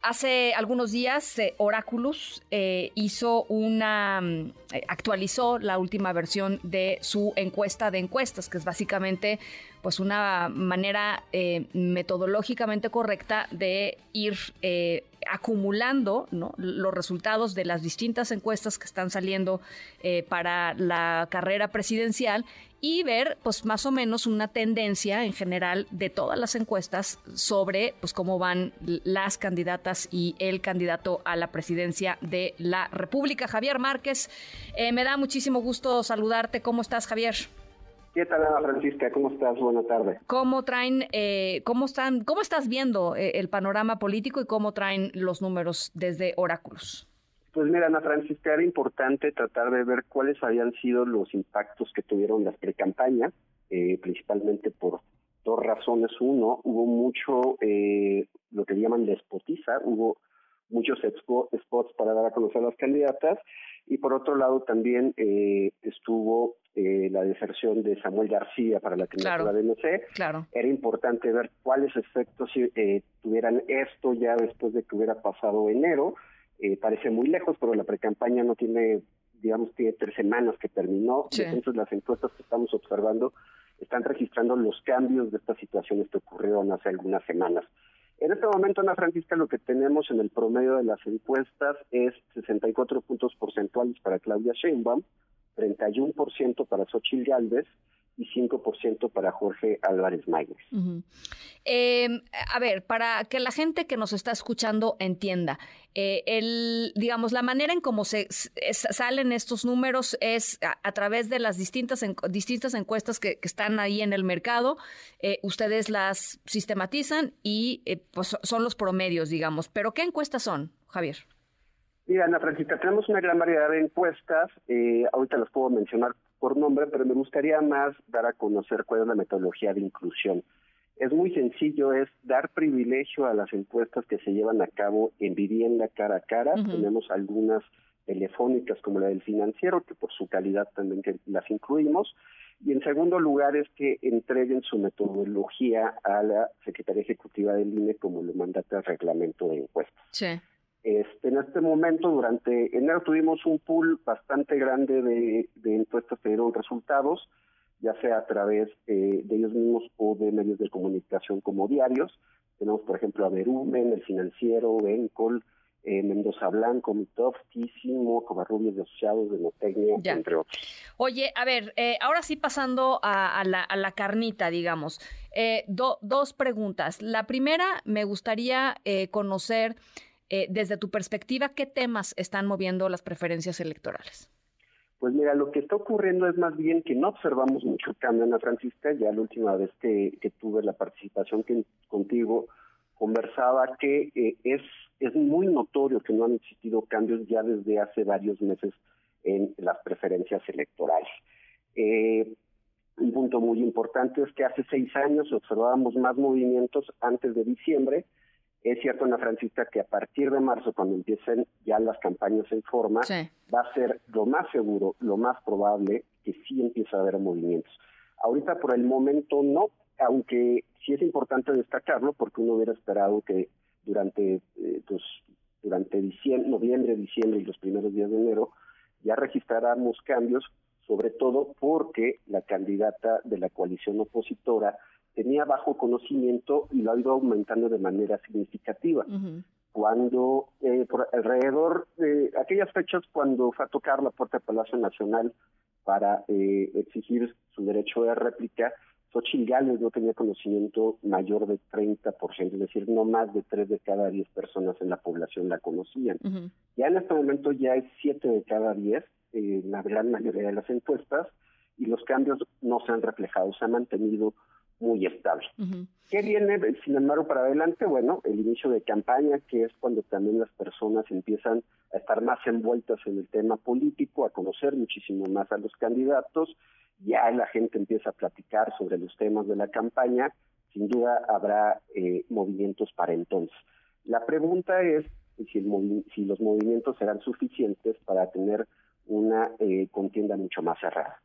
Hace algunos días, eh, Oráculos eh, hizo una, mm, eh, actualizó la última versión de su encuesta de encuestas, que es básicamente pues una manera metodológicamente correcta de ir acumulando los resultados de las distintas encuestas que están saliendo para la carrera presidencial y ver pues más o menos una tendencia en general de todas las encuestas sobre pues cómo van las candidatas y el candidato a la presidencia de la República. Javier Márquez, eh, me da muchísimo gusto saludarte. ¿Cómo estás, Javier? ¿Qué tal, Ana Francisca? ¿Cómo estás? Buenas tardes. ¿Cómo traen, eh, cómo están, cómo estás viendo eh, el panorama político y cómo traen los números desde Oráculos? Pues mira, Ana Francisca, era importante tratar de ver cuáles habían sido los impactos que tuvieron las precampañas, eh, principalmente por dos razones. Uno, hubo mucho, eh, lo que llaman despotiza, hubo muchos spots para dar a conocer a las candidatas, y por otro lado también eh, estuvo eh, la deserción de Samuel García para la candidatura de MC. Claro. Era importante ver cuáles efectos eh, tuvieran esto ya después de que hubiera pasado enero, eh, parece muy lejos, pero la precampaña no tiene, digamos, tiene tres semanas que terminó. Entonces las encuestas que estamos observando están registrando los cambios de estas situaciones que ocurrieron hace algunas semanas. En este momento, Ana Francisca, lo que tenemos en el promedio de las encuestas es 64 puntos porcentuales para Claudia Sheinbaum, 31% para Xochitl Gálvez y 5% para Jorge Álvarez Mayer. Em, a ver, para que la gente que nos está escuchando entienda, eh, el, digamos, la manera en cómo se salen estos números es a, través de las distintas, distintas encuestas que, están ahí en el mercado, eh, ustedes las sistematizan y eh, pues son los promedios, digamos. Pero ¿qué encuestas son, Javier? Mira, Ana Francisca, tenemos una gran variedad de encuestas. ahorita las puedo mencionar por nombre, pero me gustaría más dar a conocer cuál es la metodología de inclusión. Es muy sencillo, es dar privilegio a las encuestas que se llevan a cabo en vivienda cara a cara. Tenemos algunas telefónicas como la del financiero, que por su calidad también que las incluimos. Y en segundo lugar es que entreguen su metodología a la Secretaría Ejecutiva del INE como lo mandata el reglamento de encuestas. Sí. Este, en momento, durante enero tuvimos un pool bastante grande de, de encuestas que dieron resultados, ya sea a través eh, de ellos mismos o de medios de comunicación como diarios. Tenemos, por ejemplo, a Verumen, El Financiero, Encol, eh, Mendoza Blanco, Mitov, Tísimo, Covarrubias de Asociados, de Notecnia, entre otros. Oye, a ver, eh, ahora sí pasando a, la, a la, carnita, digamos. dos preguntas. La primera, me gustaría conocer eh, desde tu perspectiva, ¿qué temas están moviendo las preferencias electorales? Pues mira, lo que está ocurriendo es más bien que no observamos mucho cambio, Ana Francisca. Ya la última vez que, tuve la participación contigo, conversaba que eh, es, es muy notorio que no han existido cambios ya desde hace varios meses en las preferencias electorales. Eh, un punto muy importante es que hace seis años observábamos más movimientos antes de diciembre es cierto, Ana Francisca, que a partir de marzo, cuando empiecen ya las campañas en forma, va a ser lo más seguro, lo más probable que sí empiece a haber movimientos. Ahorita por el momento no, aunque sí es importante destacarlo, porque uno hubiera esperado que durante, eh, pues, durante diciembre, noviembre, diciembre y los primeros días de enero ya registráramos cambios, sobre todo porque la candidata de la coalición opositora tenía bajo conocimiento y lo ha ido aumentando de manera significativa. Cuando, eh, por alrededor de aquellas fechas, cuando fue a tocar la puerta del Palacio Nacional para eh, exigir su derecho de réplica, Xochitl Gálvez no tenía conocimiento mayor de 30%, es decir, no más de 3 de cada 10 personas en la población la conocían. Ya en este momento ya es 7 de cada 10 en la gran mayoría de las encuestas y los cambios no se han reflejado, se ha mantenido muy estable. ¿Qué viene, sin embargo, para adelante? Bueno, el inicio de campaña, que es cuando también las personas empiezan a estar más envueltas en el tema político, a conocer muchísimo más a los candidatos, ya la gente empieza a platicar sobre los temas de la campaña, sin duda habrá eh, movimientos para entonces. La pregunta es si, el si los movimientos serán suficientes para tener una eh, contienda mucho más cerrada.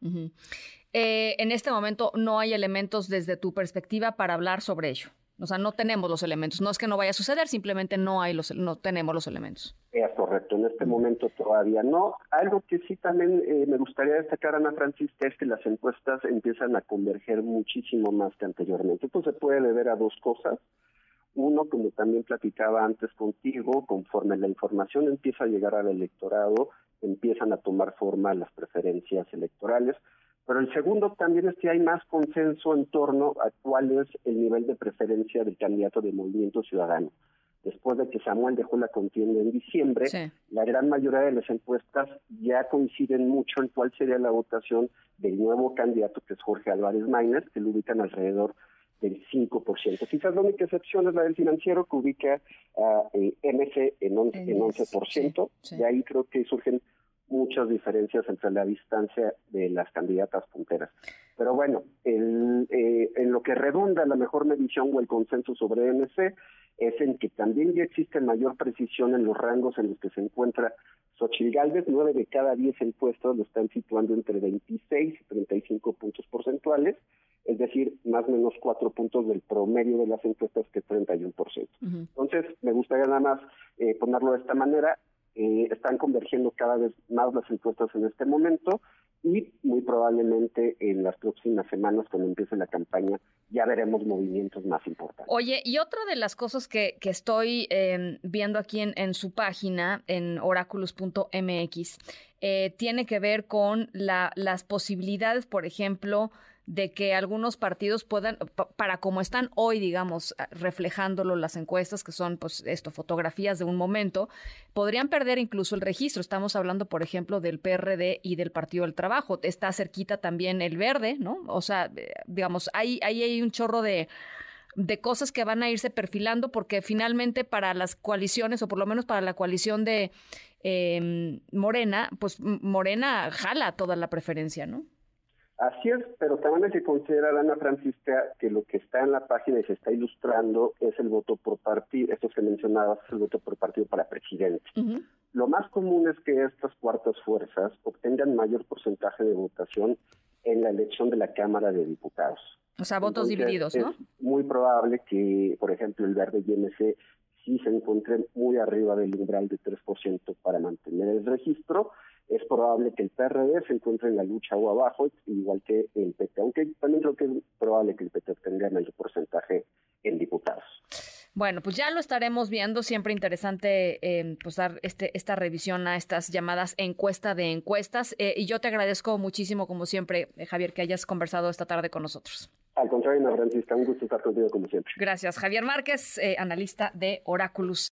Eh, en este momento no hay elementos desde tu perspectiva para hablar sobre ello. O sea, no tenemos los elementos. No es que no vaya a suceder, simplemente no hay los, no tenemos los elementos. Es correcto. En este momento todavía no. Algo que sí también eh, me gustaría destacar, Ana Francisca, es que las encuestas empiezan a converger muchísimo más que anteriormente. Esto se puede deber a dos cosas. Uno, como también platicaba antes contigo, conforme la información empieza a llegar al electorado, empiezan a tomar forma las preferencias electorales. Pero el segundo también es que hay más consenso en torno a cuál es el nivel de preferencia del candidato de Movimiento Ciudadano. Después de que Samuel dejó la contienda en diciembre, la gran mayoría de las encuestas ya coinciden mucho en cuál sería la votación del nuevo candidato que es Jorge Álvarez Maínez, que lo ubican alrededor del 5%. Quizás la única excepción es la del financiero, que ubica a eh, MC en 11%, en 11%. De ahí creo que surgen muchas diferencias entre la distancia de las candidatas punteras. Pero bueno, el, eh, en lo que redunda la mejor medición o el consenso sobre MC es en que también ya existe mayor precisión en los rangos en los que se encuentra Xochitl Galvez. Nueve de cada diez encuestas lo están situando entre 26 y 35 puntos porcentuales, es decir, más o menos cuatro puntos del promedio de las encuestas que 31%. Entonces, me gustaría nada más eh, ponerlo de esta manera. Eh, están convergiendo cada vez más las encuestas en este momento y muy probablemente en las próximas semanas cuando empiece la campaña ya veremos movimientos más importantes. Oye, y otra de las cosas que, que estoy em, viendo aquí en, en, su página, en oráculos.mx, eh, tiene que ver con la, las posibilidades, por ejemplo, de que algunos partidos puedan, para como están hoy, digamos, reflejándolo las encuestas, que son, pues, esto, fotografías de un momento, podrían perder incluso el registro. Estamos hablando, por ejemplo, del PRD y del Partido del Trabajo. Está cerquita también el Verde, ¿no? O sea, eh, digamos, ahí, ahí hay un chorro de de cosas que van a irse perfilando porque finalmente para las coaliciones o por lo menos para la coalición de eh, Morena, pues Morena jala toda la preferencia, ¿no? Así es, pero también hay que considerar, Ana Francisca, que lo que está en la página y se está ilustrando es el voto por partido, esto que mencionabas, es el voto por partido para presidente. Lo más común es que estas cuartas fuerzas obtengan mayor porcentaje de votación en la elección de la Cámara de Diputados. O sea, votos divididos, ¿no? Es muy probable que, por ejemplo, el Verde y MC sí se encuentren muy arriba del umbral de 3% para mantener el registro es probable que el PRD se encuentre en la lucha o abajo, igual que el PT, aunque también creo que es probable que el PT tenga mayor porcentaje en diputados. Bueno, pues ya lo estaremos viendo. Siempre interesante eh, pues dar este, esta revisión a estas llamadas encuesta de encuestas. Eh, y yo te agradezco muchísimo, como siempre, eh, Javier, que hayas conversado esta tarde con nosotros. Al contrario, Francisca, un gusto estar contigo como siempre. Gracias. Javier Márquez, analista de Oráculos.